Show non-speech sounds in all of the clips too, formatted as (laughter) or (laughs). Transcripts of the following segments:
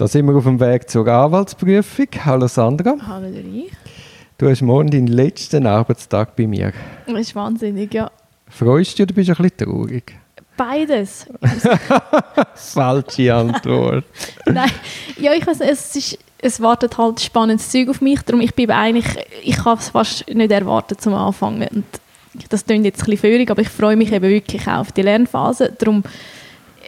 Da sind wir auf dem Weg zur Anwaltsprüfung. Hallo Sandra. Hallo Dori. Du hast morgen deinen letzten Arbeitstag bei mir. Das ist wahnsinnig, ja. Freust du dich oder bist du ein bisschen traurig? Beides. (laughs) Falsche Antwort. (laughs) Nein, ja, ich weiß es, ist, es wartet halt spannendes Zeug auf mich, darum ich bin eigentlich, ich habe es fast nicht erwartet zum Anfangen und das klingt jetzt ein bisschen führig, aber ich freue mich eben wirklich auch auf die Lernphase, darum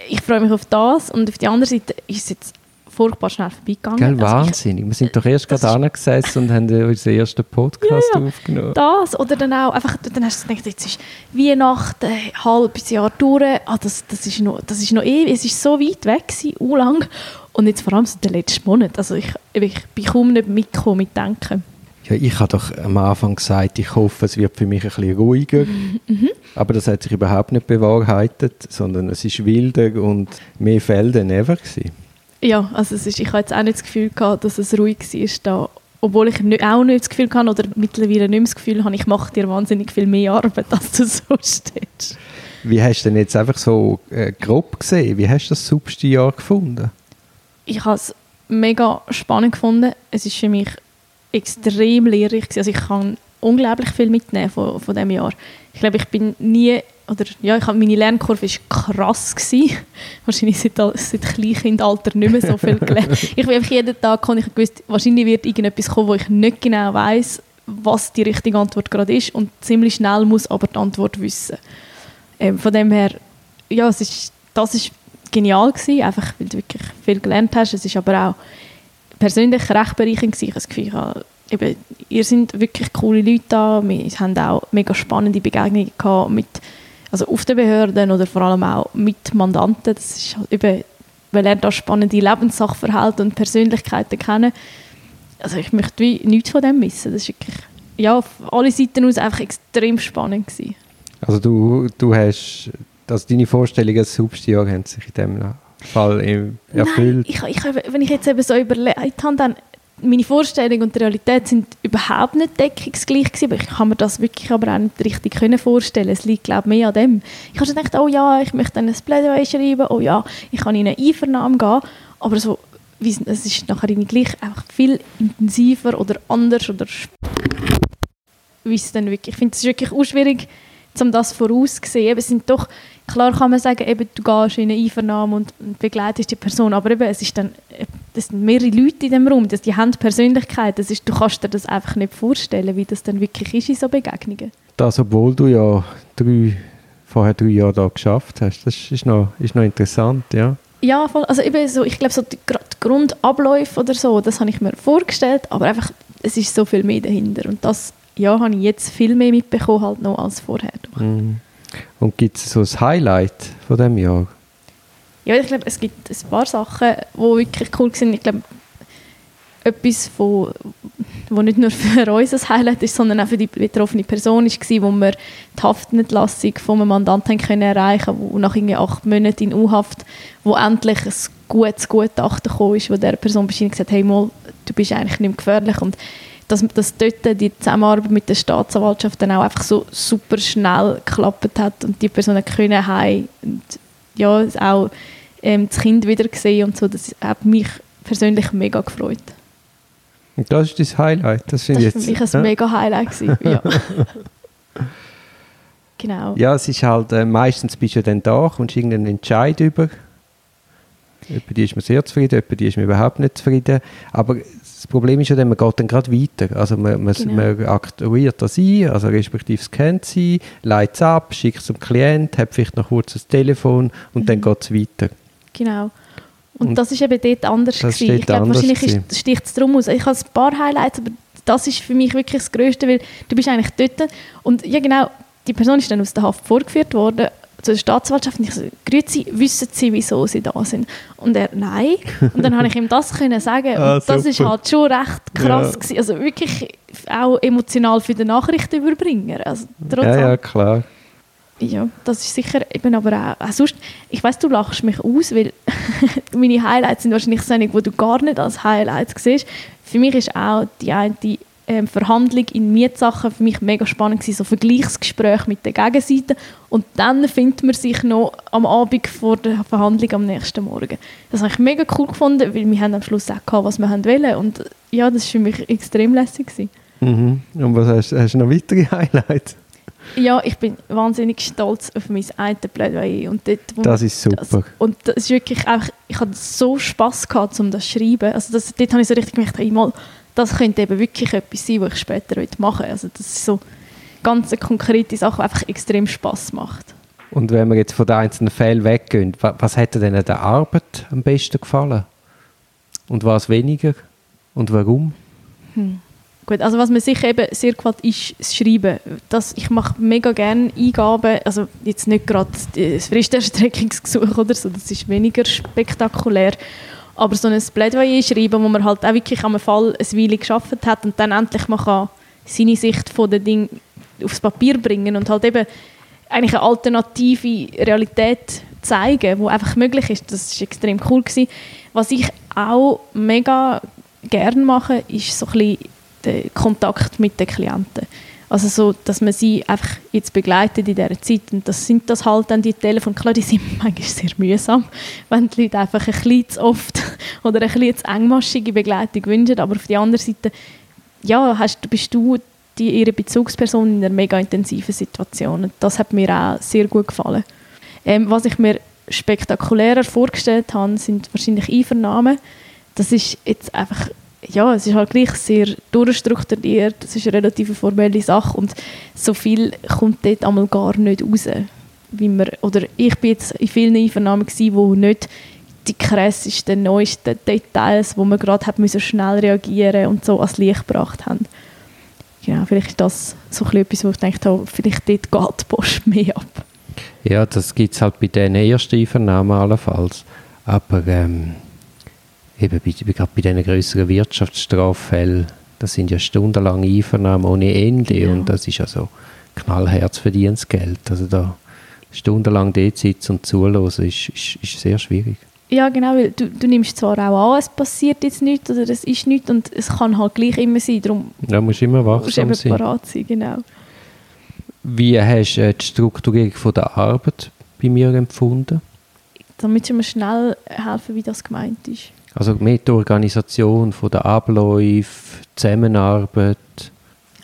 ich freue mich auf das und auf die andere Seite ist es jetzt furchtbar schnell vorbeigegangen. Gell, wahnsinnig. Wir sind doch erst gerade angesessen und haben unseren ersten Podcast ja, ja. aufgenommen. Das, oder dann auch, einfach, dann hast du gedacht, jetzt ist Weihnachten, ein halbes Jahr durch, ah, das, das, ist noch, das ist noch ewig, es ist so weit weg gewesen, uh, lang. Und jetzt vor allem seit den letzten Monaten, also ich, ich bin kaum nicht mitgekommen mit Denken. Ja, ich habe doch am Anfang gesagt, ich hoffe, es wird für mich ein bisschen ruhiger. Mhm. Aber das hat sich überhaupt nicht bewahrheitet, sondern es ist wilder und mehr Fälle denn ever gewesen. Ja, also es ist, ich habe jetzt auch nicht das Gefühl gehabt, dass es ruhig war da. Obwohl ich nicht, auch nicht das Gefühl hatte, oder mittlerweile nicht mehr das Gefühl habe, ich mache dir wahnsinnig viel mehr Arbeit, (laughs) als du so stehst. Wie hast du denn jetzt einfach so äh, grob gesehen? Wie hast du das subste Jahr gefunden? Ich habe es mega spannend gefunden. Es ist für mich extrem lehrreich. Also ich kann unglaublich viel mitnehmen von, von diesem Jahr. Ich glaube, ich bin nie oder ja, ich meine Lernkurve war krass. Gewesen. (laughs) Wahrscheinlich seit, seit Kleinkindalter nicht mehr so viel gelernt. (laughs) ich bin einfach jeden Tag ich gewusst, wahrscheinlich wird irgendetwas kommen, wo ich nicht genau weiß, was die richtige Antwort gerade ist und ziemlich schnell muss aber die Antwort wissen. Ähm, von dem her, ja, es ist, das ist genial gewesen, einfach weil du wirklich viel gelernt hast. Es ist aber auch persönlich recht bereichernd gewesen. Ich habe das Gefühl, ich habe, eben, ihr seid wirklich coole Leute da. Wir haben auch mega spannende Begegnungen gehabt mit also auf den Behörden oder vor allem auch mit Mandanten. Das ist halt eben, man lernt auch spannende Lebenssachverhalte und Persönlichkeiten kennen. Also ich möchte wie nichts von dem missen. Das ist wirklich, ja, auf alle Seiten aus einfach extrem spannend gewesen. Also du, du hast, also deine Vorstellungen als Substiag haben sich in dem Fall erfüllt? Nein, ich, ich, wenn ich jetzt eben so überlegt habe, dann meine Vorstellung und die Realität sind überhaupt nicht deckungsgleich gewesen, aber ich kann mir das wirklich aber auch nicht richtig vorstellen. Es liegt, glaube ich, mehr an dem. Ich habe schon gedacht, oh ja, ich möchte ein Plädoyer schreiben, oh ja, ich kann in eine Einvernahme gehen, aber so, es ist nachher irgendwie gleich einfach viel intensiver oder anders oder dann wirklich, ich finde es wirklich auch schwierig, um das vorauszusehen. Es sind doch, klar kann man sagen, eben, du gehst in eine Einvernahme und, begleitest die Person, aber eben, es ist dann, das sind mehrere Leute in dem Raum, das, die haben Persönlichkeit, das ist, du kannst dir das einfach nicht vorstellen, wie das dann wirklich ist in so Begegnungen. Das, obwohl du ja drei, vorher drei Jahre da geschafft hast, das ist noch, ist noch interessant, ja. Ja, voll. also eben so, ich glaube, so die, die Grundabläufe oder so, das habe ich mir vorgestellt, aber einfach, es ist so viel mehr dahinter und das ja, habe ich jetzt viel mehr mitbekommen halt noch als vorher. Mhm. Und gibt es so ein Highlight von diesem Jahr? Ja, ich glaube, es gibt ein paar Sachen, die wirklich cool sind. Ich glaube, etwas, wo nicht nur für uns ein Highlight ist, sondern auch für die betroffene Person war, wo wir die Haftentlassung von einem Mandanten können erreichen konnten, nach irgendwie acht Monaten in U-Haft, wo endlich ein gutes Gutachten kam, wo der Person bescheinigt hat, hey, mal, du bist eigentlich nicht mehr gefährlich. Und dass, dass dort die Zusammenarbeit mit der Staatsanwaltschaft dann auch einfach so super schnell geklappt hat und die Personen können heim und ja, auch ähm, das Kind wieder gesehen und so, das hat mich persönlich mega gefreut. Und das ist dein Highlight? Das, das war für mich ein ja? mega Highlight. Gewesen, (laughs) ja. genau. Ja, es ist halt, äh, meistens bist du dann da, kommst irgendeinen Entscheid über. Über die ist man sehr zufrieden, über die ist man überhaupt nicht zufrieden. Aber das Problem ist ja dann, man geht dann gerade weiter. Also man, man, genau. man aktuiert das ein, also respektive scannt sie, leitet es ab, schickt es zum Klient, hat vielleicht noch kurz das Telefon und mhm. dann geht es weiter. Genau. Und, und, das ist eben dort anders gewesen. Ich glaube, wahrscheinlich sticht es darum aus. Ich habe ein paar Highlights, aber das ist für mich wirklich das Größte, weil du bist eigentlich dort und ja genau, die Person ist dann aus der Haft vorgeführt worden zur Staatsanwaltschaft und ich so, grüezi, wissen Sie, wieso Sie da sind? Und er, nein. Und dann habe ich ihm das können sagen (laughs) ah, und das ist halt schon recht krass ja. gewesen. Also wirklich auch emotional für den Nachrichtenüberbringer. Also, ja, ja, klar. Ja, das ist sicher eben aber auch, auch sonst, ich weiß du lachst mich aus, weil (laughs) meine Highlights sind wahrscheinlich so wo du gar nicht als Highlights siehst. Für mich ist auch die eine ähm, Verhandlung in Mietsachen für mich mega spannend gewesen, so Vergleichsgespräche mit der Gegenseite und dann findet man sich noch am Abend vor der Verhandlung am nächsten Morgen. Das habe ich mega cool gefunden, weil wir haben am Schluss auch gehabt, was wir wollen und ja, das war für mich extrem lässig. Gewesen. Mhm. Und was hast, hast du noch weitere (laughs) Highlights? Ja, ich bin wahnsinnig stolz auf mein eine Plädoyer. Und dort, das ist super. Das, und das ist wirklich einfach, ich hatte so Spass gehabt, um das zu schreiben. Also das, dort habe ich so richtig gemerkt, hey, mal, das könnte eben wirklich etwas sein, was ich später machen will. Also das ist so ganz eine konkrete Sache, die einfach extrem Spass macht. Und wenn wir jetzt von den einzelnen Fällen weggehen, was hätte denn an der Arbeit am besten gefallen? Und was weniger? Und warum? Hm. Gut, also was mir sicher eben sehr gefällt, ist das Schreiben. Das, ich mache mega gerne Eingaben, also jetzt nicht gerade das Fristerstreckungsgesuch oder so, das ist weniger spektakulär, aber so ein Plädoyer schreiben, wo man halt auch wirklich am Fall eine Weile geschafft hat und dann endlich mal kann seine Sicht von den Dingen aufs Papier bringen und halt eben eigentlich eine alternative Realität zeigen, wo einfach möglich ist. Das ist extrem cool gewesen. Was ich auch mega gerne mache, ist so ein bisschen den Kontakt mit den Klienten. Also so, dass man sie einfach jetzt begleitet in dieser Zeit. Und das sind das halt dann die Telefone. Klar, die sind (laughs) manchmal sehr mühsam, wenn die Leute einfach ein bisschen zu oft (laughs) oder ein bisschen zu engmaschige Begleitung wünschen. Aber auf der anderen Seite, ja, hast, bist du die, ihre Bezugsperson in einer mega intensiven Situation. Und das hat mir auch sehr gut gefallen. Ähm, was ich mir spektakulärer vorgestellt habe, sind wahrscheinlich Einvernahmen. Das ist jetzt einfach ja, es ist halt gleich sehr durchstrukturiert, es ist eine relativ formelle Sache und so viel kommt dort einmal gar nicht raus. Wie man, oder ich bin jetzt in vielen Einvernahmen gewesen, wo nicht die krassesten, neuesten Details, wo man gerade hat müssen schnell reagieren und so ans Licht gebracht haben. Genau, vielleicht ist das so etwas, wo ich denke, oh, vielleicht dort geht die Post (laughs) mehr ab. Ja, das gibt es halt bei den ersten Einvernahmen allenfalls. Aber ähm eben bei, gerade bei diesen größeren Wirtschaftsstraffällen, das sind ja stundenlange Einvernahmen ohne Ende ja. und das ist ja so knallherz verdientes Geld. Also da stundenlang dort sitzen und zuhören, ist, ist, ist sehr schwierig. Ja, genau, weil du, du nimmst zwar auch an, es passiert jetzt nichts oder es ist nichts und es kann halt gleich immer sein, darum ja, musst immer wachsam musst sein. parat sein, genau. Wie hast du die Strukturierung von der Arbeit bei mir empfunden? Damit du mir schnell helfen, wie das gemeint ist. Also mit der Organisation von der Abläufe, Zusammenarbeit?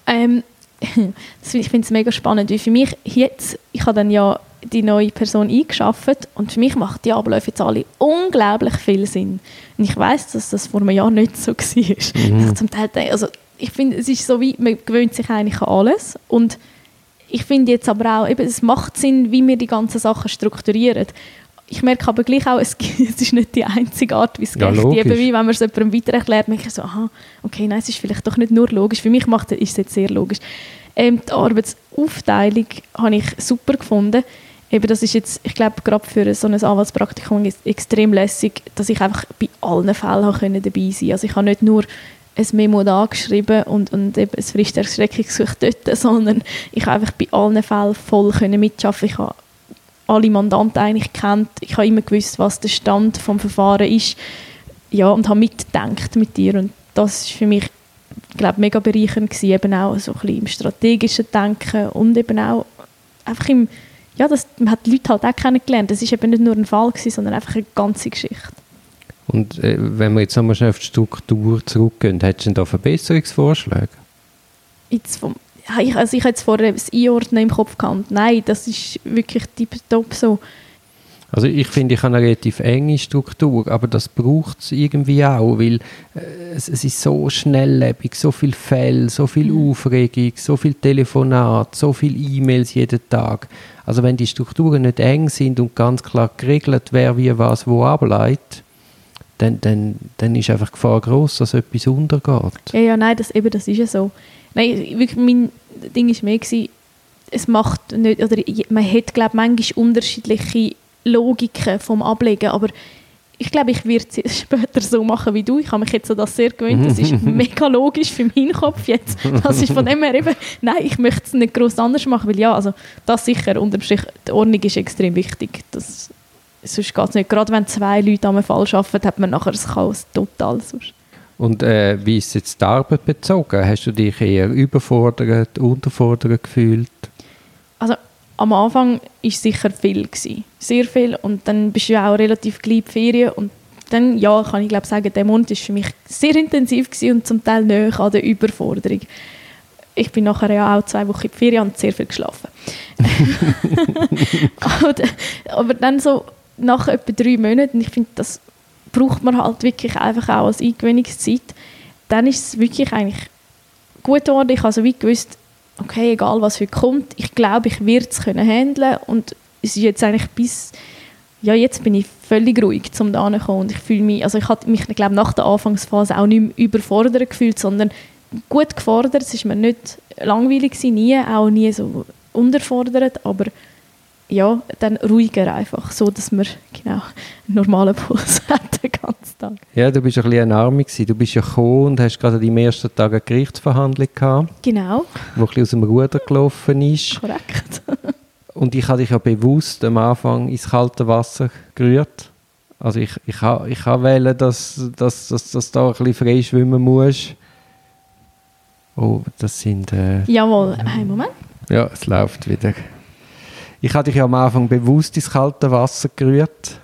Ähm, (laughs) ich finde es mega spannend, weil für mich jetzt, ich habe dann ja die neue Person eingeschafft und für mich macht die Abläufe jetzt alle unglaublich viel Sinn. Und ich weiß, dass das vor einem Jahr nicht so (laughs) war. Mhm. Ich zum Teil, also ich finde, es ist so wie, man gewöhnt sich eigentlich an alles und ich finde jetzt aber auch, eben, es macht Sinn, wie wir die ganzen Sachen strukturieren ich merke aber gleich auch, es, (laughs) es ist nicht die einzige Art, wie es ja, geht. Eben wie, wenn man es jemandem weiter erklärt, merke ich so, aha, okay, nein, es ist vielleicht doch nicht nur logisch. Für mich macht, ist es jetzt sehr logisch. Ähm, die Arbeitsaufteilung habe ich super gefunden. Eben, das ist jetzt, ich glaube, gerade für so ein Anwaltspraktikum ist extrem lässig, dass ich einfach bei allen Fällen dabei sein konnte. Also ich habe nicht nur ein Memo da geschrieben und, und eben ein Fristerschreckungsgesuch dort, (laughs) sondern ich habe einfach bei allen Fällen voll mitarbeiten. Ich habe alle Mandanten eigentlich kennt. Ich habe immer gewusst, was der Stand vom Verfahren ist. Ja, und habe mitgedacht mit dir. Und das ist für mich, glaube mega bereichernd gewesen, eben auch so ein bisschen im strategischen Denken und eben auch einfach im, ja, das, man hat die Leute halt auch kennengelernt. Das ist eben nicht nur ein Fall gewesen, sondern einfach eine ganze Geschichte. Und äh, wenn wir jetzt nochmal auf die Struktur zurückgehen, hättest du denn da Verbesserungsvorschläge? Jetzt vom ich, also ich jetzt vorher das Einordnen im Kopf gehabt. Nein, das ist wirklich tiptop so. Also ich finde, ich habe eine relativ enge Struktur, aber das braucht es irgendwie auch, weil äh, es, es, ist so schnelllebig, so viel Fälle, so viel mhm. Aufregung, so viel Telefonat, so viel E-Mails jeden Tag. Also wenn die Strukturen nicht eng sind und ganz klar geregelt, wer wie was wo ableitet, dann, dann, dann ist einfach die Gefahr groß, dass etwas untergeht. Ja, ja, nein, das, eben, das ist ja so. Nein, wirklich, mein Ding war mehr, gewesen, es macht nicht, oder man hat, glaube manchmal unterschiedliche Logiken vom Ablegen, aber ich glaube, ich werde es (laughs) später so machen wie du. Ich habe mich jetzt so das sehr gewöhnt. Das ist (laughs) mega logisch für meinen Kopf jetzt. Das ist von dem her eben, nein, ich möchte es nicht groß anders machen, weil ja, also das sicher, unterm Strich, die Ordnung ist extrem wichtig. Das, sonst geht es nicht. Gerade wenn zwei Leute am Fall arbeiten, hat man nachher das Chaos total sonst. Und äh, wie ist jetzt die Arbeit bezogen? Hast du dich eher überfordert, unterfordert gefühlt? Also am Anfang war es sicher viel. Gewesen. Sehr viel. Und dann bist du ja auch relativ gleich in die Ferien. Und dann, ja, kann ich glaube sagen, der Monat war für mich sehr intensiv und zum Teil näher an der Überforderung. Ich bin nachher ja auch zwei Wochen in die Ferien und sehr viel geschlafen. (laughs) (laughs) aber, aber dann so nach etwa drei Monaten, ich finde, das braucht man halt wirklich einfach auch als Eingewöhnungszeit, dann ist es wirklich eigentlich gut geworden. Ich habe so wie gewusst, okay, egal was heute kommt, ich glaube, ich werde es können handeln. Und es ist jetzt eigentlich bis, ja, jetzt bin ich völlig ruhig, um da kommen und ich fühle mich, also ich habe mich, glaube nach der Anfangsphase auch nicht mehr überfordert gefühlt, sondern gut gefordert, es ist mir nicht langweilig nie, auch nie so unterfordert, aber ja, dann ruhiger einfach, so dass man genau einen normalen Puls (laughs) hat den ganzen Tag. Ja, du bist ein bisschen eine Arme gewesen. Du bist ja gekommen und hast gerade am ersten Tag eine Gerichtsverhandlung gehabt. Genau. Wo ein bisschen aus dem Ruder gelaufen ist. Korrekt. (laughs) und ich habe dich ja bewusst am Anfang ins kalte Wasser gerührt. Also ich, ich, ich, ich habe wählen, dass, dass, dass, dass du da ein bisschen frei schwimmen musst. Oh, das sind... Äh, Jawohl, einen Moment. Ja, es läuft wieder. Ich hatte dich ja am Anfang bewusst ins kalte Wasser gerührt.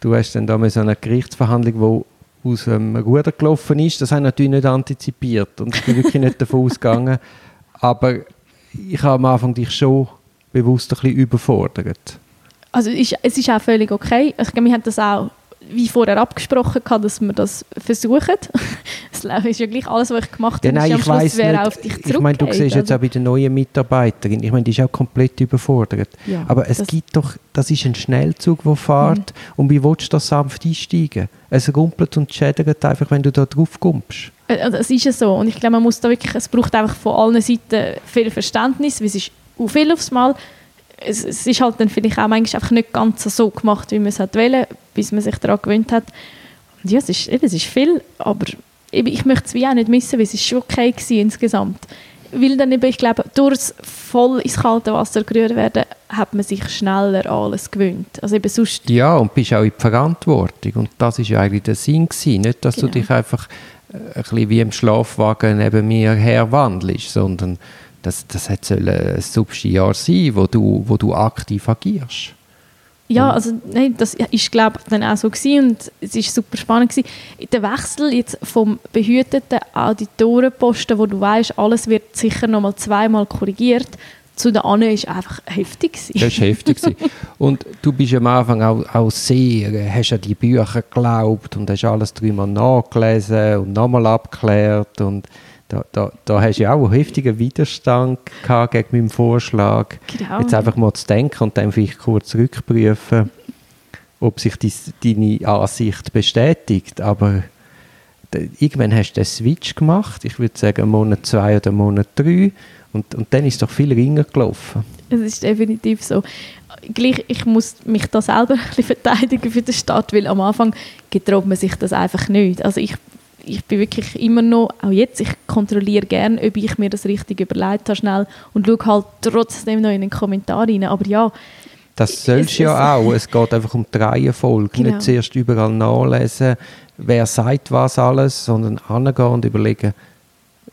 Du hast dann da so eine Gerichtsverhandlung, die aus dem Ruder gelaufen ist. Das habe ich natürlich nicht antizipiert und ich bin wirklich nicht davon (laughs) ausgegangen. Aber ich habe am Anfang dich schon bewusst ein bisschen überfordert. Also es ist auch völlig okay. Ich glaube, wir haben das auch wie vorher abgesprochen, dass wir das versuchen. (laughs) Es ist ja gleich alles, was ich gemacht habe, ja, nein, ich weiss nicht, auf dich Ich meine, du siehst jetzt auch bei der neuen Mitarbeiterin, ich meine, die ist auch komplett überfordert. Ja, Aber es gibt doch, das ist ein Schnellzug, der fährt mhm. und wie willst du da sanft einsteigen? Es rumpelt und schädigt einfach, wenn du da drauf kommst. Äh, also, es ist ja so und ich glaube, man muss da wirklich, es braucht einfach von allen Seiten viel Verständnis, weil es ist viel aufs Mal es, es, ist halt dann vielleicht auch manchmal einfach nicht ganz so gemacht, wie man es wollte, bis man sich daran gewöhnt hat. Und ja, es ist, es ist viel, aber ich möchte es wie auch nicht missen, weil es ist schon okay war insgesamt. Weil dann eben, ich glaube, durch voll ins kalte Wasser gerührt werden, hat man sich schneller an alles gewöhnt. Also eben sonst ja, und bist auch in Verantwortung. Und das war ja eigentlich der Sinn gewesen. Nicht, dass genau. du dich einfach äh, ein bisschen wie im Schlafwagen neben mir herwandelst, sondern das, das soll ein Substiar sein, wo du, wo du aktiv agierst. Ja, also nein, das ist glaube dann auch so gewesen und es ist super spannend gewesen. Der Wechsel jetzt vom behüteten Auditorenposten, wo du weißt, alles wird sicher noch mal zweimal korrigiert, zu der Anne ist einfach heftig gewesen. Das ist heftig gewesen. (laughs) und du bist am Anfang auch, auch sehr, hast an die Bücher geglaubt und hast alles dreimal nachgelesen und nochmal abgeklärt und da, da, da hast du ja auch einen heftigen Widerstand gehabt gegen meinen Vorschlag. Genau. Jetzt einfach mal zu denken und dann vielleicht kurz zurückprüfen, ob sich dies, deine Ansicht bestätigt. Aber irgendwann hast du den Switch gemacht, ich würde sagen Monat zwei oder Monat drei, und, und dann ist es doch viel ringer gelaufen. Es ist definitiv so. Gleich, ich muss mich da selber (laughs) ein bisschen verteidigen für die Stadt, weil am Anfang getraut man sich das einfach nicht. Also ich ich bin wirklich immer noch, auch jetzt, ich kontrolliere gerne, ob ich mir das richtig überlegt habe schnell und schaue halt trotzdem noch in den Kommentar rein. Aber ja, das sollst du ja auch. Es geht einfach um die Reihenfolge. Genau. Nicht zuerst überall nachlesen, wer sagt was alles, sondern angehen und überlegen,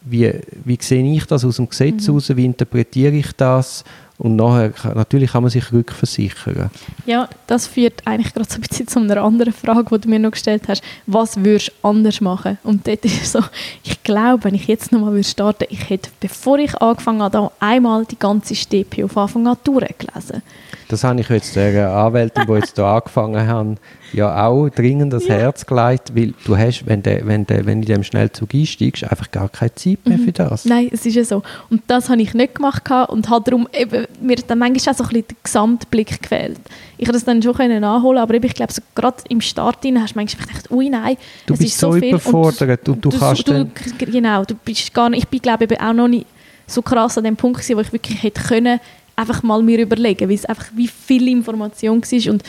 wie, wie sehe ich das aus dem Gesetz mhm. wie interpretiere ich das und nachher, natürlich kann man sich rückversichern. Ja, das führt eigentlich gerade so ein bisschen zu einer anderen Frage, die du mir noch gestellt hast. Was würdest du anders machen? Und dort ist so, ich glaube, wenn ich jetzt nochmal starten würde, ich hätte, bevor ich angefangen habe, einmal die ganze StPO von Anfang an durchgelesen. Das habe ich jetzt der Anwältin, die jetzt hier angefangen haben, ja auch dringend das ja. Herz gelegt, weil du hast, wenn, de, wenn, de, wenn du in dem Schnellzug einsteigst, einfach gar keine Zeit mehr mhm. für das. Nein, es ist ja so. Und das habe ich nicht gemacht und habe darum eben, mir dann manchmal auch so ein bisschen der Gesamtblick gefehlt. Ich konnte das dann schon können nachholen, aber ich glaube, so gerade im Start hast du manchmal gedacht, ui nein, du bist so, so überfordert und, und, du, du kannst du, Genau, du bist gar nicht, ich bin glaube ich auch noch nicht so krass an dem Punkt gewesen, wo ich wirklich hätte können, einfach mal mir überlegen, weil es einfach wie viel Information war und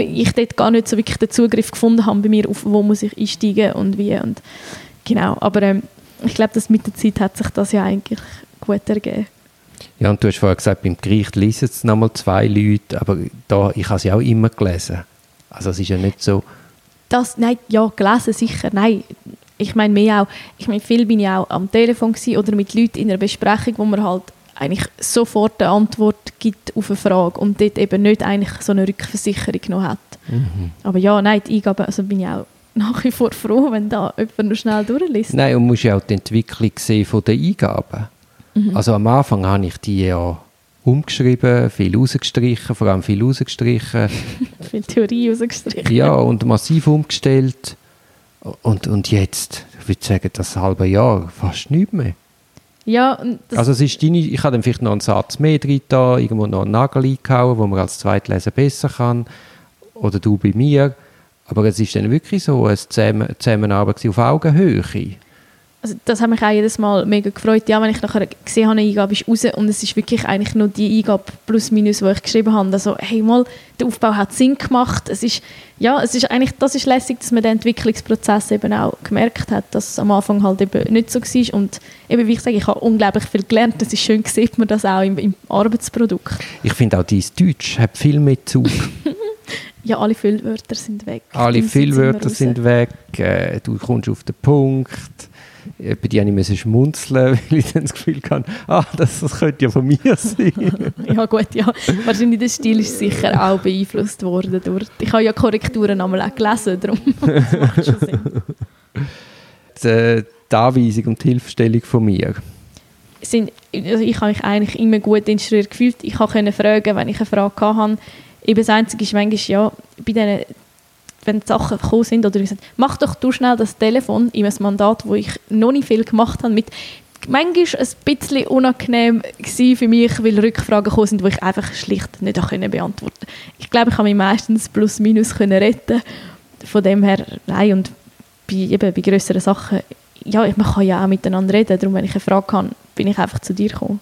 ich dort gar nicht so wirklich den Zugriff gefunden habe bei mir, auf wo muss ich einsteigen und wie und genau, aber ähm, ich glaube, dass mit der Zeit hat sich das ja eigentlich gut ergeben. Ja, und du hast vorher gesagt, beim Gericht lesen es nochmal zwei Leute, aber da, ich habe sie auch immer gelesen. Also es ist ja nicht so... Das, nein, ja, gelesen sicher, nein. ich meine mehr auch, ich meine, viel bin ich auch am Telefon oder mit Leuten in einer Besprechung, wo man halt eigentlich sofort eine Antwort gibt auf eine Frage und dort eben nicht eigentlich so eine Rückversicherung noch hat. Mhm. Aber ja, nein, die Eingabe, also bin ich auch (laughs) nach wie vor froh, wenn da jemand noch schnell durchliest. Nein, und musst ja auch die Entwicklung sehen von den Eingaben. Mhm. Also am Anfang habe ich die ja umgeschrieben, viel rausgestrichen, vor allem viel rausgestrichen. (laughs) viel Theorie rausgestrichen. Ja, und massiv umgestellt. Und, und jetzt, ich würde sagen, das halbe Jahr fast nichts mehr. Ja, also es ist deine, ich habe dann vielleicht noch einen Satz mehr drin, da, irgendwo noch einen Nagel eingehauen, wo man als Zweitlesen besser kann. Oder du bei mir. Aber es ist dann wirklich so eine Zusammenarbeit auf Augenhöhe also das hat mich auch jedes Mal mega gefreut. Ja, wenn ich nachher gesehen habe, eine Eingabe ist raus und es ist wirklich eigentlich nur die Eingabe plus minus, die ich geschrieben habe. Also, hey mal, der Aufbau hat Sinn gemacht. Es ist, ja, es ist eigentlich, das ist lässig, dass man den Entwicklungsprozess eben auch gemerkt hat, dass es am Anfang halt eben nicht so war. Und eben, wie ich sage, ich habe unglaublich viel gelernt. Es ist schön, sieht man das auch im, im Arbeitsprodukt. Ich finde auch dein Deutsch hat viel mehr Zug. (laughs) ja, alle Füllwörter sind weg. Alle Füllwörter sind weg. Äh, du kommst auf den Punkt bei dir musste ich schmunzeln, (laughs) weil ich dann das Gefühl hatte, ah, das, das könnte ja von mir sein. (laughs) ja gut, ja. Wahrscheinlich der Stil ist sicher auch beeinflusst worden. Durch, ich habe ja Korrekturen einmal auch gelesen, darum (laughs) macht schon Sinn. Die, äh, die Anweisung und die Hilfestellung von mir? Sind, also ich habe mich eigentlich immer gut instruiert gefühlt. Ich konnte fragen, wenn ich eine Frage hatte. Eben das Einzige ist manchmal, ja, bei diesen wenn Sachen gekommen sind, oder gesagt, mach doch du schnell das Telefon in ein Mandat, wo ich noch nicht viel gemacht habe, mit manchmal ein bisschen unangenehm für mich, weil Rückfragen gekommen sind, die ich einfach schlicht nicht beantworten konnte. Ich glaube, ich habe mich meistens plus minus retten Von dem her, nein, und bei, eben, bei grösseren Sachen, ja, man kann ja auch miteinander reden, darum, wenn ich eine Frage habe, bin ich einfach zu dir gekommen.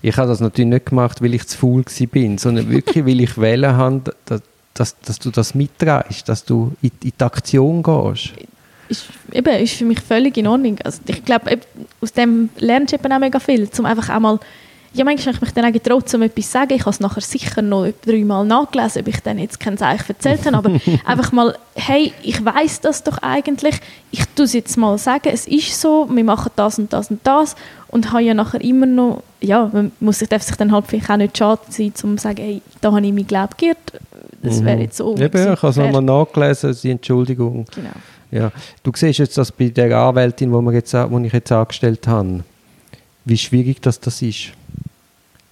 Ich habe das natürlich nicht gemacht, weil ich zu faul war, sondern wirklich, (laughs) weil ich wählen habe, dass, dass du das mitträgst, dass du in, in die Aktion gehst. Ist, eben, ist für mich völlig in Ordnung. Also ich glaube, aus dem lernst du eben auch mega viel, um einfach einmal ja, manchmal habe ich mich dann auch getraut, um etwas zu sagen. Ich habe es nachher sicher noch dreimal nachgelesen, ob ich dann jetzt kein Zeichen erzählt habe. Aber (laughs) einfach mal, hey, ich weiß das doch eigentlich. Ich tue es jetzt mal sagen, es ist so, wir machen das und das und das. Und habe ja nachher immer noch, ja, man muss, darf sich dann halt vielleicht auch nicht schade sein, um zu sagen, hey, da habe ich mein Glaube geirrt das wäre jetzt so. Eben, ich habe es nochmal nachgelesen, die Entschuldigung. Genau. Ja. Du siehst jetzt das bei der Anwältin, die wo ich jetzt angestellt habe, wie schwierig das, das ist.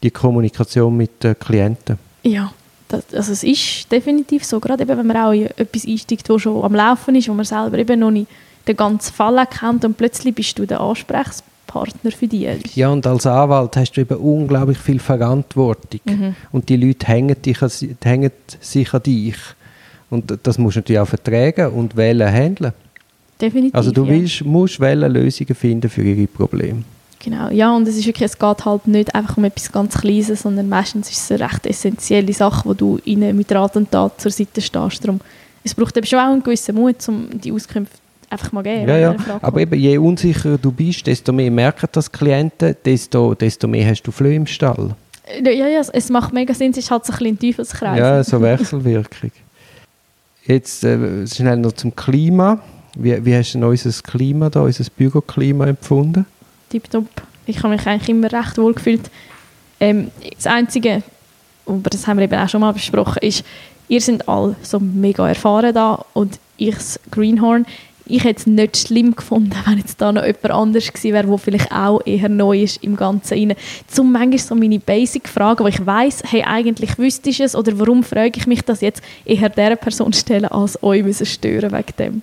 Die Kommunikation mit den Klienten. Ja, das, also es ist definitiv so, gerade eben, wenn man auch in etwas einsteigt, das schon am Laufen ist, wo man selber eben noch nicht den ganzen Fall kennt und plötzlich bist du der Ansprechpartner Partner für dich. Ja, und als Anwalt hast du eben unglaublich viel Verantwortung. Mhm. Und die Leute hängen, dich, hängen sich an dich. Und das musst du natürlich auch vertragen und wählen handeln. Definitiv. Also du willst, musst wählen Lösungen finden für ihre Probleme. Genau, ja, und es ist wirklich, es geht halt nicht einfach um etwas ganz Kleines, sondern meistens ist es eine recht essentielle Sache, wo du ihnen mit Rat und Tat zur Seite stehst. Darum, es braucht eben schon auch einen gewissen Mut, um die Auskünfte einfach mal geben. Ja, ja. Aber eben, je unsicherer du bist, desto mehr merken das Klienten, desto, desto mehr hast du Flöhe im Stall. Ja, ja, es macht mega Sinn, es ist halt so ein bisschen Teufelskreis. Ja, so Wechselwirkung. Jetzt äh, schnell noch zum Klima. Wie, wie hast du denn unser Klima da, unser Büroklima empfunden? Tipptopp. Ich habe mich eigentlich immer recht wohl gefühlt. Ähm, das Einzige, aber das haben wir eben auch schon mal besprochen, ist, ihr seid alle so mega erfahren da und ich das Greenhorn ich hätte es nicht schlimm gefunden, (laughs) wenn jetzt da noch jemand anders gewesen wäre, der vielleicht auch eher neu ist im Ganzen. Zum manchmal so meine Basic-Fragen, wo ich weiß, hey, eigentlich wüsste ich es oder warum frage ich mich das jetzt eher dieser Person stellen, als euch müssen stören wegen dem.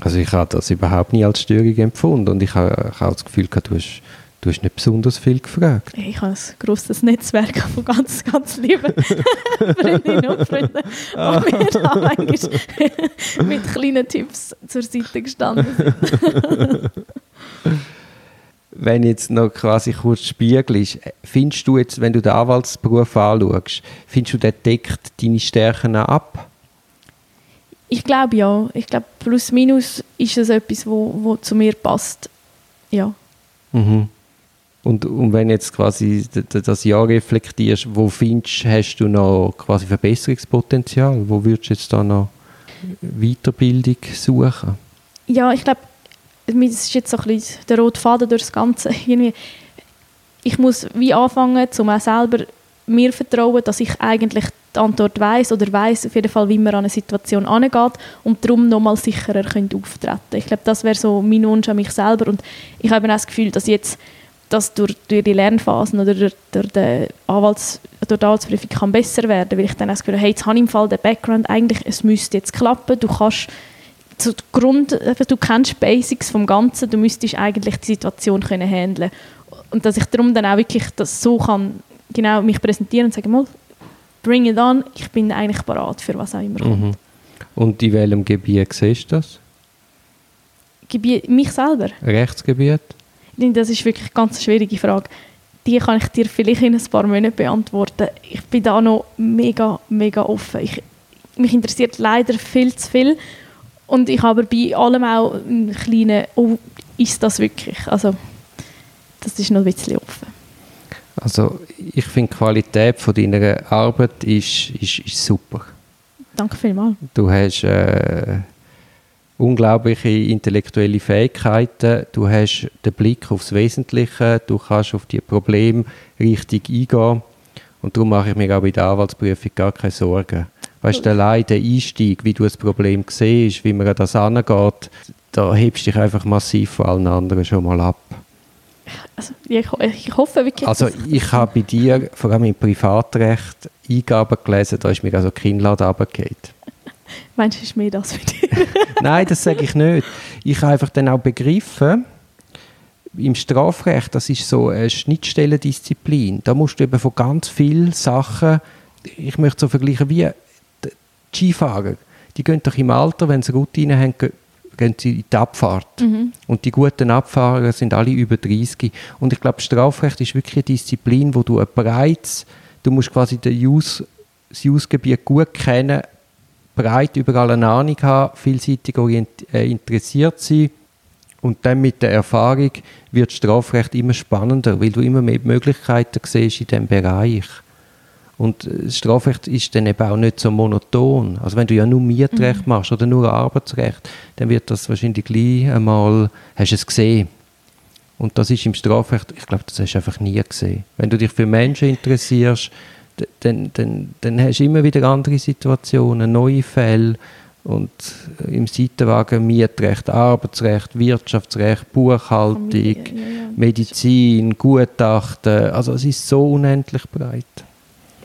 Also ich habe das überhaupt nie als Störung empfunden und ich habe, ich habe das Gefühl, du hast Du hast nicht besonders viel gefragt. Ich habe ein grosses Netzwerk von ganz, ganz lieben (laughs) Freundinnen und Freunden, ah. die mir da manchmal (laughs) mit kleinen Tipps zur Seite gestanden sind. (laughs) wenn jetzt noch quasi kurz spiegelst, findest du jetzt, wenn du den Anwaltsberuf anschaust, findest du, der deckt deine Stärken ab? Ich glaube ja. Ich glaube, plus minus ist es etwas, wo, wo zu mir passt. Ja. Mhm. Und, und wenn jetzt quasi das Jahr reflektierst, wo findest hast du noch quasi Verbesserungspotenzial? Wo würdest du jetzt da noch Weiterbildung suchen? Ja, ich glaube, das ist jetzt so ein bisschen der rote Faden durch das Ganze. (laughs) Ich muss wie anfangen, um auch selber mir vertrauen, dass ich eigentlich die Antwort weiß oder weiß auf jeden Fall, wie man an eine Situation angeht und darum nochmal sicherer könnte auftreten. Ich glaube, das wäre so mein Wunsch an mich selber und ich habe auch das Gefühl, dass jetzt das durch, durch die Lernphasen oder durch, durch, die Anwalts, durch die Anwaltsprüfung kann besser werden, weil ich dann das Gefühl hey, jetzt habe ich im Fall den Background, eigentlich, es müsste jetzt klappen, du kannst zu Grund, du kennst Basics vom Ganzen, du müsstest eigentlich die Situation können handeln und dass ich darum dann auch wirklich das so kann genau mich präsentieren und sagen, mal, bring it on, ich bin eigentlich bereit für was auch immer kommt. Mhm. Und in welchem Gebiet siehst du das? Gebiet, mich selber? Rechtsgebiet? Das ist wirklich eine ganz schwierige Frage. Die kann ich dir vielleicht in ein paar Monaten beantworten. Ich bin da noch mega, mega offen. Ich, mich interessiert leider viel zu viel. Und ich habe bei allem auch einen kleinen, oh, ist das wirklich? Also, das ist noch ein bisschen offen. Also ich finde die Qualität von deiner Arbeit ist, ist, ist super. Danke vielmals. Du hast äh, unglaubliche intellektuelle Fähigkeiten, du hast den Blick aufs Wesentliche, du kannst auf die Probleme richtig eingehen und darum mache ich mir auch bei der Anwaltsprüfung gar keine Sorgen. Weißt du, allein der Einstieg, wie du das Problem siehst, wie man an das angeht, da hebst du dich einfach massiv von allen anderen schon mal ab. Also, ich, ich, hoffe wirklich. Also ich habe bei dir, vor allem im Privatrecht, Eingaben gelesen, da ist mir also Kinnlade runtergefallen. (laughs) Meinst du, ist mir das für dich? (laughs) Nein, das sage ich nicht. Ich habe einfach dann auch begriffen, im Strafrecht, das ist so eine Schnittstellendisziplin. Da musst du eben von ganz vielen Sachen, ich möchte so vergleichen wie die Skifahrer. Die gehen doch im Alter, wenn sie Routine haben, gehen sie in die Abfahrt. Mhm. Und die guten Abfahrer sind alle über 30. Und ich glaube, Strafrecht ist wirklich eine Disziplin, wo du ein bereits, du musst quasi den Use, das Use-Gebiet gut kennen, breit überall eine Ahnung haben, vielseitig äh, interessiert sein. Und dann mit der Erfahrung wird Strafrecht immer spannender, weil du immer mehr Möglichkeiten siehst in diesem Bereich. Und das Strafrecht ist dann eben auch nicht so monoton. Also wenn du ja nur Mietrecht mhm. machst oder nur Arbeitsrecht, dann wird das wahrscheinlich gleich einmal, hast du es gesehen. Und das ist im Strafrecht, ich glaube, das hast du einfach nie gesehen. Wenn du dich für Menschen interessierst, dann, dann, dann hast du immer wieder andere Situationen, neue Fälle. Und im Seitenwagen Mietrecht, Arbeitsrecht, Wirtschaftsrecht, Buchhaltung, ja, ja, Medizin, Gutachten. Also es ist so unendlich breit.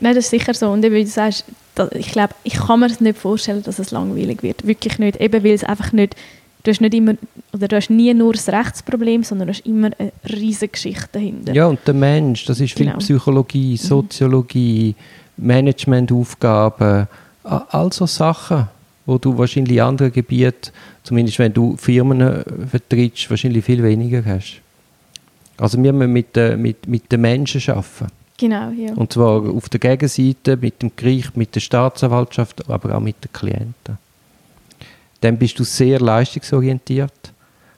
Nein, das ist sicher so. Und wie du sagst, ich glaube, ich kann mir nicht vorstellen, dass es langweilig wird. Wirklich nicht. Eben weil es einfach nicht, du hast nicht immer, oder du hast nie nur das Rechtsproblem, sondern du hast immer eine riesige Geschichte dahinter. Ja, und der Mensch, das ist viel genau. Psychologie, mhm. Soziologie, mhm. Managementaufgaben, all so Sachen, wo du wahrscheinlich in anderen Gebieten, zumindest wenn du Firmen äh, vertrittst, wahrscheinlich viel weniger hast. Also wir müssen mit, mit, mit den Menschen arbeiten. Genau, ja. Und zwar auf der Gegenseite mit dem Gericht, mit der Staatsanwaltschaft, aber auch mit den Klienten. Dann bist du sehr leistungsorientiert.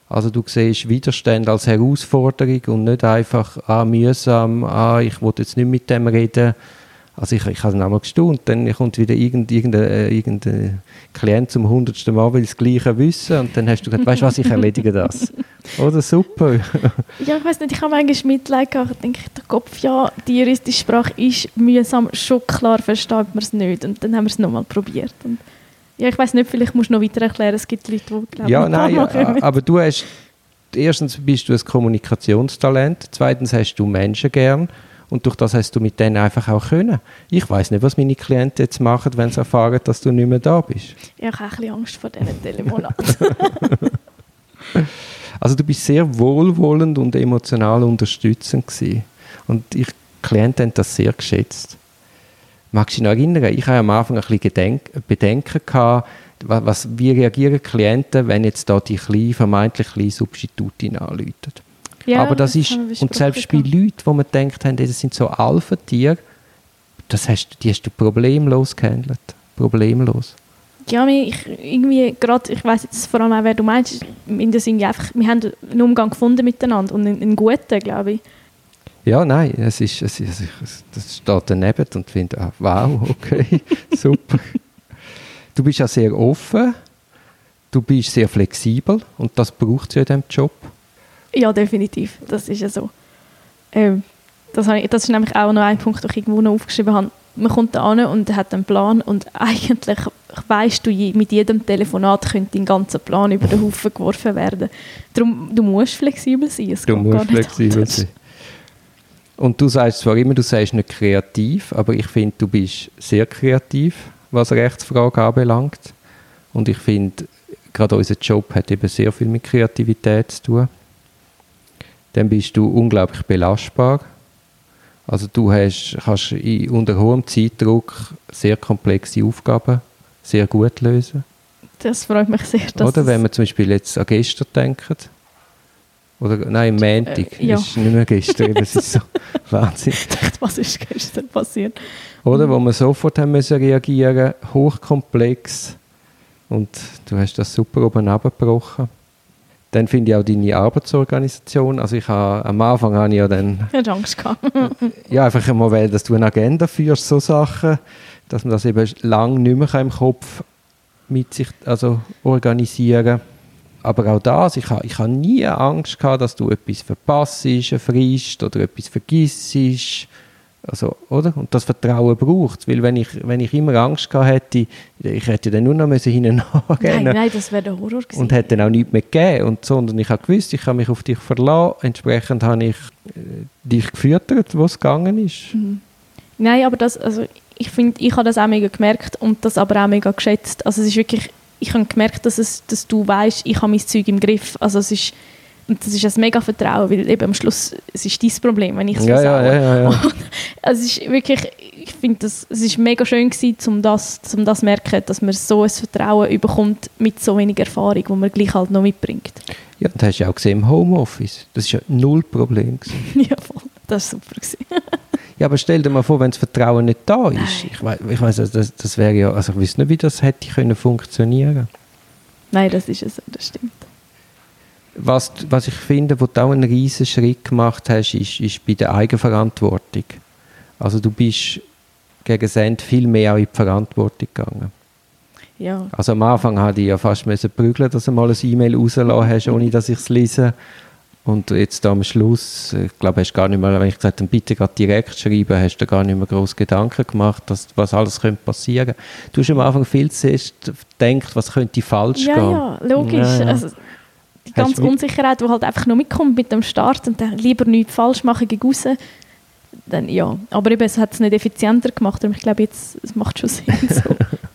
Also du siehst Widerstand als Herausforderung und nicht einfach, ah, mühsam, ah, ich will jetzt nicht mit dem reden, also ich, ich habe dann auch mal gestaunt, dann kommt wieder irgendein, irgendein, äh, irgendein Klient zum hundertsten Mal, will das Gleiche wissen und dann hast du gesagt, weißt du was, ich erledige das. (laughs) Oder super. ja, ich weiß nicht, ich habe manchmal Mitleid gehabt, ich denke, der Kopf, ja, die juristische Sprache ist mühsam, schon klar versteht man es nicht und dann haben wir es nochmal probiert. Und ja, ich weiß nicht, vielleicht musst du noch weiter erklären, es gibt Leute, die glauben, Ja, nein, ja, aber du hast, erstens bist du ein Kommunikationstalent, zweitens hast du Menschen gern und durch das hast du mit denen einfach auch können. Ich weiß nicht, was meine Klienten jetzt machen, wenn sie erfahren, dass du nicht mehr da bist. Ja, ich habe ein bisschen Angst vor diesen Telemonaten. (laughs) also du bist sehr wohlwollend und emotional unterstützend gewesen. Und ich Klienten haben das sehr geschätzt. Magst du dich noch erinnern? Ich habe am Anfang ein bisschen Bedenken gehabt, was, wie reagieren Klienten, wenn jetzt da die kleine, vermeintlich kleine Substitutin anläutet. Ja, aber das, das ist, und selbst bei Leuten, wo man denkt, das sind so Alpha-Tiere, das hast, die hast du problemlos gehandelt. Problemlos. Ja, ich, irgendwie gerade, ich weiß jetzt vor allem auch, wer du meinst, in der Sinne einfach, wir haben einen Umgang gefunden miteinander und einen, einen guten, glaube ich. Ja, nein, es ist, es ist, das steht daneben und finde, ah, wow, okay, (laughs) super. Du bist ja sehr offen du bist sehr flexibel und das braucht es ja in diesem Job. Ja, definitiv. Das ist ja so. Ähm, das, ich, das ist nämlich auch noch ein Punkt, den ich irgendwo noch aufgeschrieben habe. Man kommt da an und hat einen Plan und (laughs) eigentlich weißt du, mit jedem Telefonat könnte dein ganzer Plan über den Haufen geworfen werden. Darum, du musst flexibel sein. Es du musst flexibel anders. sein. Und du sagst zwar immer, du sagst nicht kreativ, aber ich finde, du bist sehr kreativ, was Rechtsfragen anbelangt. Und ich finde, gerade unser Job hat eben sehr viel mit Kreativität zu tun. Dann bist du unglaublich belastbar. Also du hast, kannst unter hohem Zeitdruck sehr komplexe Aufgaben sehr gut lösen. Das freut mich sehr. Oder wenn wir zum Beispiel jetzt an gestern denken. Oder nein, Montag. Äh, ja. ist nicht mehr gestern. es ist so (laughs) Wahnsinn. Ich (laughs) dachte, was ist gestern passiert? Oder, wo wir sofort haben müssen reagieren hochkomplex. Und du hast das super oben abgebrochen. Dann finde ich auch deine Arbeitsorganisation. Also ich habe, am Anfang habe ich ja dann... (laughs) Ich Angst gehabt. ja, einfach mal wählen, dass du eine Agenda führst, so Sachen dass man das eben lang nicht mehr im Kopf mit sich also organisieren aber auch das, ich habe ich ha nie Angst gehabt, dass du etwas verpasst, Frist oder etwas vergisst. Also, oder? Und das Vertrauen braucht Weil wenn ich, wenn ich immer Angst gehabt hätte, ich hätte dann nur noch hinten Nein, nein, das wäre der Horror gewesen. Und hätte dann auch nichts mehr gegeben. Und, sondern ich habe gewusst, ich kann mich auf dich verlassen. Entsprechend habe ich äh, dich gefüttert, wo es gegangen ist. Mhm. Nein, aber das, also ich finde, ich habe das auch mega gemerkt und das aber auch mega geschätzt. Also es ist wirklich, ich habe gemerkt, dass, es, dass du weißt, ich habe mein Zeug im Griff. Also es ist, das ist ein mega Vertrauen, weil eben am Schluss es ist dein Problem, wenn ich es ja, ja, ja, ja, ja. Also es ist wirklich, ich finde, das, es ist mega schön gewesen, um das, um das zu merken, dass man so ein Vertrauen überkommt mit so wenig Erfahrung, wo man gleich halt noch mitbringt. Ja, das hast du auch gesehen im Homeoffice. Das war ja null Problem. (laughs) ja, voll. Das war super. (laughs) Ja, aber stell dir mal vor, wenn das Vertrauen nicht da ist. Nein. Ich, we ich weiß, das, das wäre ja, also ich weiß nicht, wie das hätte können funktionieren. Nein, das ist es, das stimmt. Was, was ich finde, wo du auch einen riesen Schritt gemacht hast, ist, ist bei der Eigenverantwortung. Also du bist gegen Send viel mehr auch in die Verantwortung gegangen. Ja. Also am Anfang hatte ich ja fast müssen prügeln, dass du mal ein E-Mail rausgelassen hast, ohne dass ich es lese. Und jetzt am Schluss, ich glaube, hast gar nicht mehr, wenn ich gesagt habe, bitte gerade direkt schreiben, hast du gar nicht mehr groß Gedanken gemacht, dass, was alles könnte passieren. Du hast am Anfang viel zuerst gedacht, was könnte falsch ja, gehen. Ja, logisch. Ja, ja. Also, die ganze Unsicherheit, die halt einfach noch mitkommt mit dem Start und dann lieber nichts falsch machen gegen raus. Dann, ja. Aber eben, es hat es nicht effizienter gemacht und ich glaube, jetzt es macht schon Sinn. So. (laughs)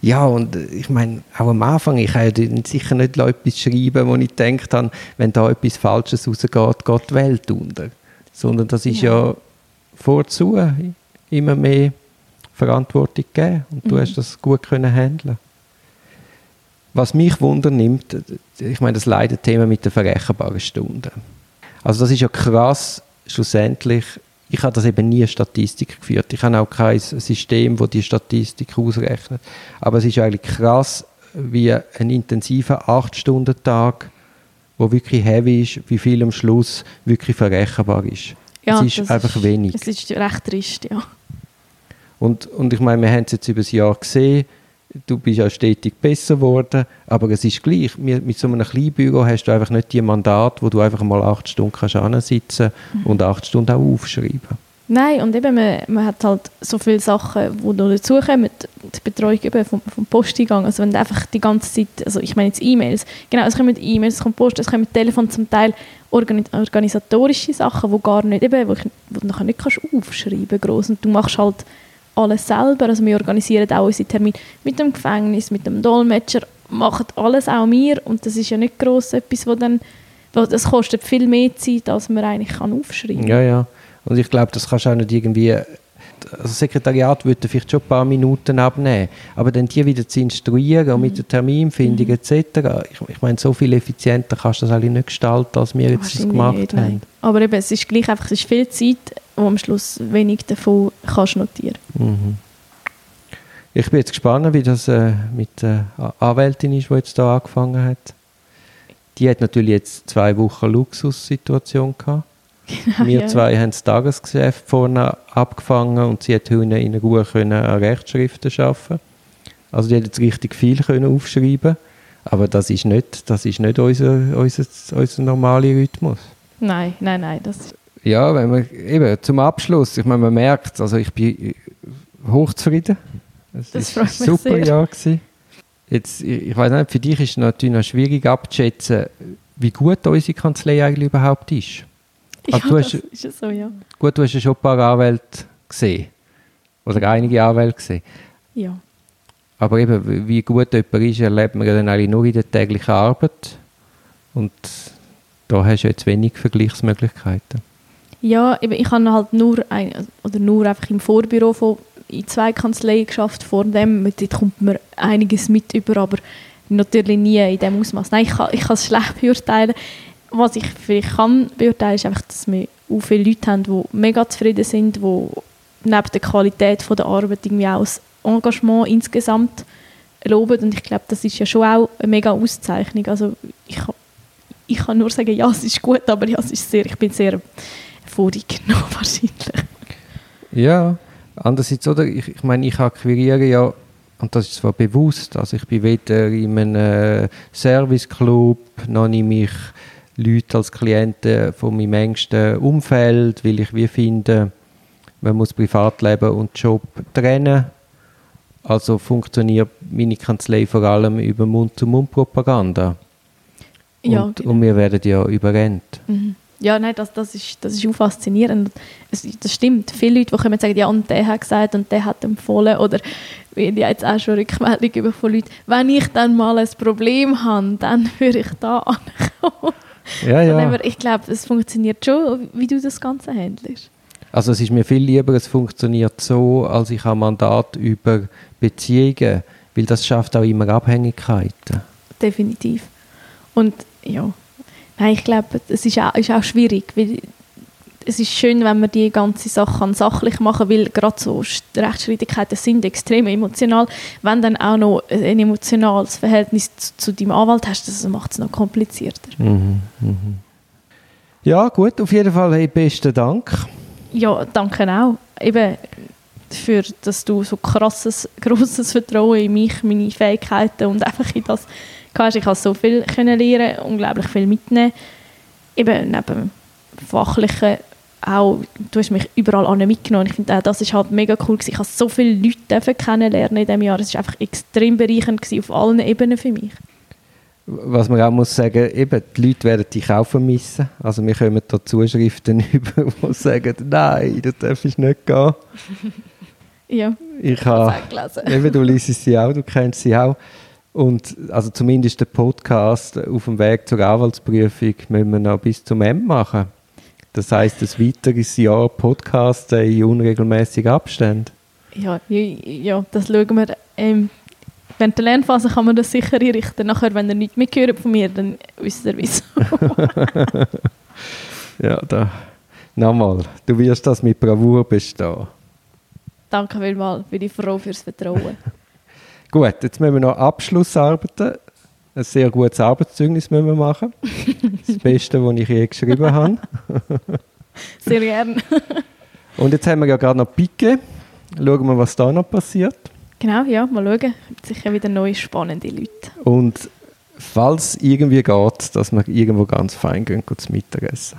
Ja, und äh, ich meine, auch am Anfang, ich habe sicher nicht etwas schreiben, wo ich gedacht habe, wenn da etwas Falsches rausgeht, geht die Welt unter. Sondern das ist ja, ja vorzu immer mehr Verantwortung gegeben und mhm. du hast das gut können handeln. Was mich wundernimmt, ich meine, das Leidenthema mit den verrechenbaren Stunden. Also das ist ja krass, schlussendlich ich habe das eben nie Statistik geführt. Ich habe auch kein System, das die Statistik ausrechnet. Aber es ist eigentlich krass, wie ein intensiver 8-Stunden-Tag, der wirklich heavy ist, wie viel am Schluss wirklich verrechenbar ist. Ja, es ist einfach ist, wenig. Es ist recht trist, ja. Und, und ich meine, wir haben es jetzt über das Jahr gesehen, du bist ja stetig besser geworden, aber es ist gleich. Mit so einem kleinen Büro hast du einfach nicht die Mandat, wo du einfach mal acht Stunden kannst sitzen mhm. und acht Stunden auch aufschreiben. Nein, und eben, man, man hat halt so viele Sachen, die noch dazukommen, die Betreuung eben vom, vom Posteingang, also wenn du einfach die ganze Zeit, also ich meine jetzt E-Mails, genau, es kommen E-Mails, es kommt Post, es kommen Telefon, zum Teil organisatorische Sachen, wo gar nicht, eben, wo, ich, wo du nachher nicht kannst aufschreiben groß und du machst halt alles selber. Also wir organisieren auch unsere Termine mit dem Gefängnis, mit dem Dolmetscher, machen alles auch wir und das ist ja nicht gross etwas, wo dann, das kostet viel mehr Zeit, als man eigentlich kann aufschreiben kann. Ja, ja. Und ich glaube, das kannst du auch nicht irgendwie also das Sekretariat würde vielleicht schon ein paar Minuten abnehmen, aber dann die wieder zu instruieren und mit der Terminfindung mhm. etc. Ich, ich meine, so viel effizienter kannst du das eigentlich nicht gestalten, als wir jetzt das gemacht nicht, haben. Nein. Aber eben, es ist gleich einfach, es ist viel Zeit, wo am Schluss wenig davon kannst notieren. Mhm. Ich bin jetzt gespannt, wie das äh, mit der Anwältin ist, die jetzt hier angefangen hat. Die hat natürlich jetzt zwei Wochen Luxussituation gehabt. Genau, Wir ja. zwei haben das Tagesgeschäft vorne abgefangen und sie hat in Ruhe können an Rechtschriften arbeiten Also die hat jetzt richtig viel können aufschreiben Aber das ist nicht, das ist nicht unser, unser, unser normaler Rhythmus. Nein, nein, nein. Das ja, wenn man, eben, zum Abschluss, ich meine, man merkt, also ich bin hochzufrieden. Es Das war ein super sehr. Jahr. Gewesen. Jetzt, ich, ich weiß nicht, für dich ist es natürlich noch schwierig abzuschätzen, wie gut unsere Kanzlei eigentlich überhaupt ist. Also ja, du das hast- ist so, ja. Gut, du hast ja schon ein paar Anwälte gesehen. Oder einige Anwälte gesehen. Ja, Aber eben, wie- wie gut jemand ist, erlebt man ja dann eigentlich nur in der täglichen Arbeit. Und da hast du jetzt wenig Vergleichsmöglichkeiten. Ja eben, ich habe halt nur, ein, oder nur einfach im Vorbüro von in zwei Kanzleien geschafft vor dem. Mit Dort kommt mir einiges mit über, aber natürlich nie in dem Ausmaß. Nein, ich kann, ich kann es schlecht (laughs) beurteilen. Was ich vielleicht kann beurteilen, ist einfach, dass wir auch viele Leute haben, die mega zufrieden sind, die neben der Qualität der Arbeit irgendwie auch das Engagement insgesamt loben. Und ich glaube, das ist ja schon auch eine mega Auszeichnung. Also ich, ich kann nur sagen, ja, es ist gut, aber ja, es ist sehr, ich bin sehr vorgenommen (laughs) wahrscheinlich. Ja, andererseits, oder? Ich, ich meine, ich akquiriere ja, und das ist zwar bewusst, also ich bin weder in einem äh, Serviceclub, noch nehme ich Leute als Klienten von meinem engsten Umfeld, weil ich wie finde, man muss Privatleben und Job trennen. Also funktioniert meine Kanzlei vor allem über Mund-zu-Mund-Propaganda. Ja, und, genau. und wir werden ja überrennt. Mhm. Ja, nein, das, das, ist, das ist auch faszinierend. Es, das stimmt. Viele Leute, die kommen und sagen, ja, und der hat gesagt und der hat empfohlen. Oder haben ja jetzt auch schon Rückmeldungen über von Leuten, wenn ich dann mal ein Problem habe, dann würde ich da (laughs) ankommen. Ja, ja. Aber ich glaube, es funktioniert schon, wie du das Ganze handelst. Also es ist mir viel lieber, es funktioniert so, als ich ein Mandat über Beziehungen, weil das schafft auch immer Abhängigkeiten. Definitiv. Und ja, nein, ich glaube, es ist auch, ist auch schwierig, weil es ist schön, wenn man die ganze Sache kann sachlich machen weil gerade so St- Rechtsstreitigkeiten sind extrem emotional. Wenn dann auch noch ein emotionales Verhältnis zu, zu deinem Anwalt hast, das macht es noch komplizierter. Mhm, mhm. Ja, gut, auf jeden Fall, hey, besten Dank. Ja, danke auch. Eben für, dass du so krasses, (laughs) grosses Vertrauen in mich, meine Fähigkeiten und einfach in das hast. Ich habe so viel können lernen, unglaublich viel mitnehmen. Eben neben Fachlichen auch, du hast mich überall an mitgenommen. Ich finde, auch das ist halt mega cool gewesen. Ich habe so viele Leute kennenlernen in diesem Jahr. Es war einfach extrem bereichernd gewesen, auf allen Ebenen für mich. Was man auch muss sagen, eben, die Leute werden dich auch vermissen. Also wir kommen da Zuschriften (laughs) über, die sagen, nein, du darfst nicht gehen. (laughs) Ja, Ich ich habe. Eben, du liest sie auch, du kennst sie auch. Und also zumindest der Podcast auf dem Weg zur Anwaltsprüfung müssen wir noch bis zum Ende machen. Das heißt, ein weiteres Jahr Podcast in unregelmäßigen Abständen. Ja, ja, ja, das schauen wir. Ähm, während der Lernphase kann man das sicher einrichten. Nachher, wenn ihr nichts mehr hört von mir, dann wisst ihr wieso. (laughs) Ja, da. Nochmal, du wirst das mit Bravour bestehen. Danke vielmals, bin ich froh fürs Vertrauen. (laughs) Gut, jetzt müssen wir noch Abschlussarbeiten. Ein sehr gutes Arbeitszeugnis müssen wir machen. Das Beste, was ich je geschrieben habe. (laughs) Sehr gerne. Und jetzt haben wir ja gerade noch Picke. Schauen wir, was da noch passiert. Genau, ja, mal schauen. Sicher wieder neue spannende Leute. Und falls irgendwie geht, dass wir irgendwo ganz fein gehen zum Mittagessen.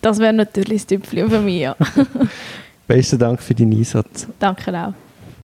Das wäre natürlich das Tüpfchen für mich, ja. (laughs) Besten Dank für deinen Einsatz. Danke auch.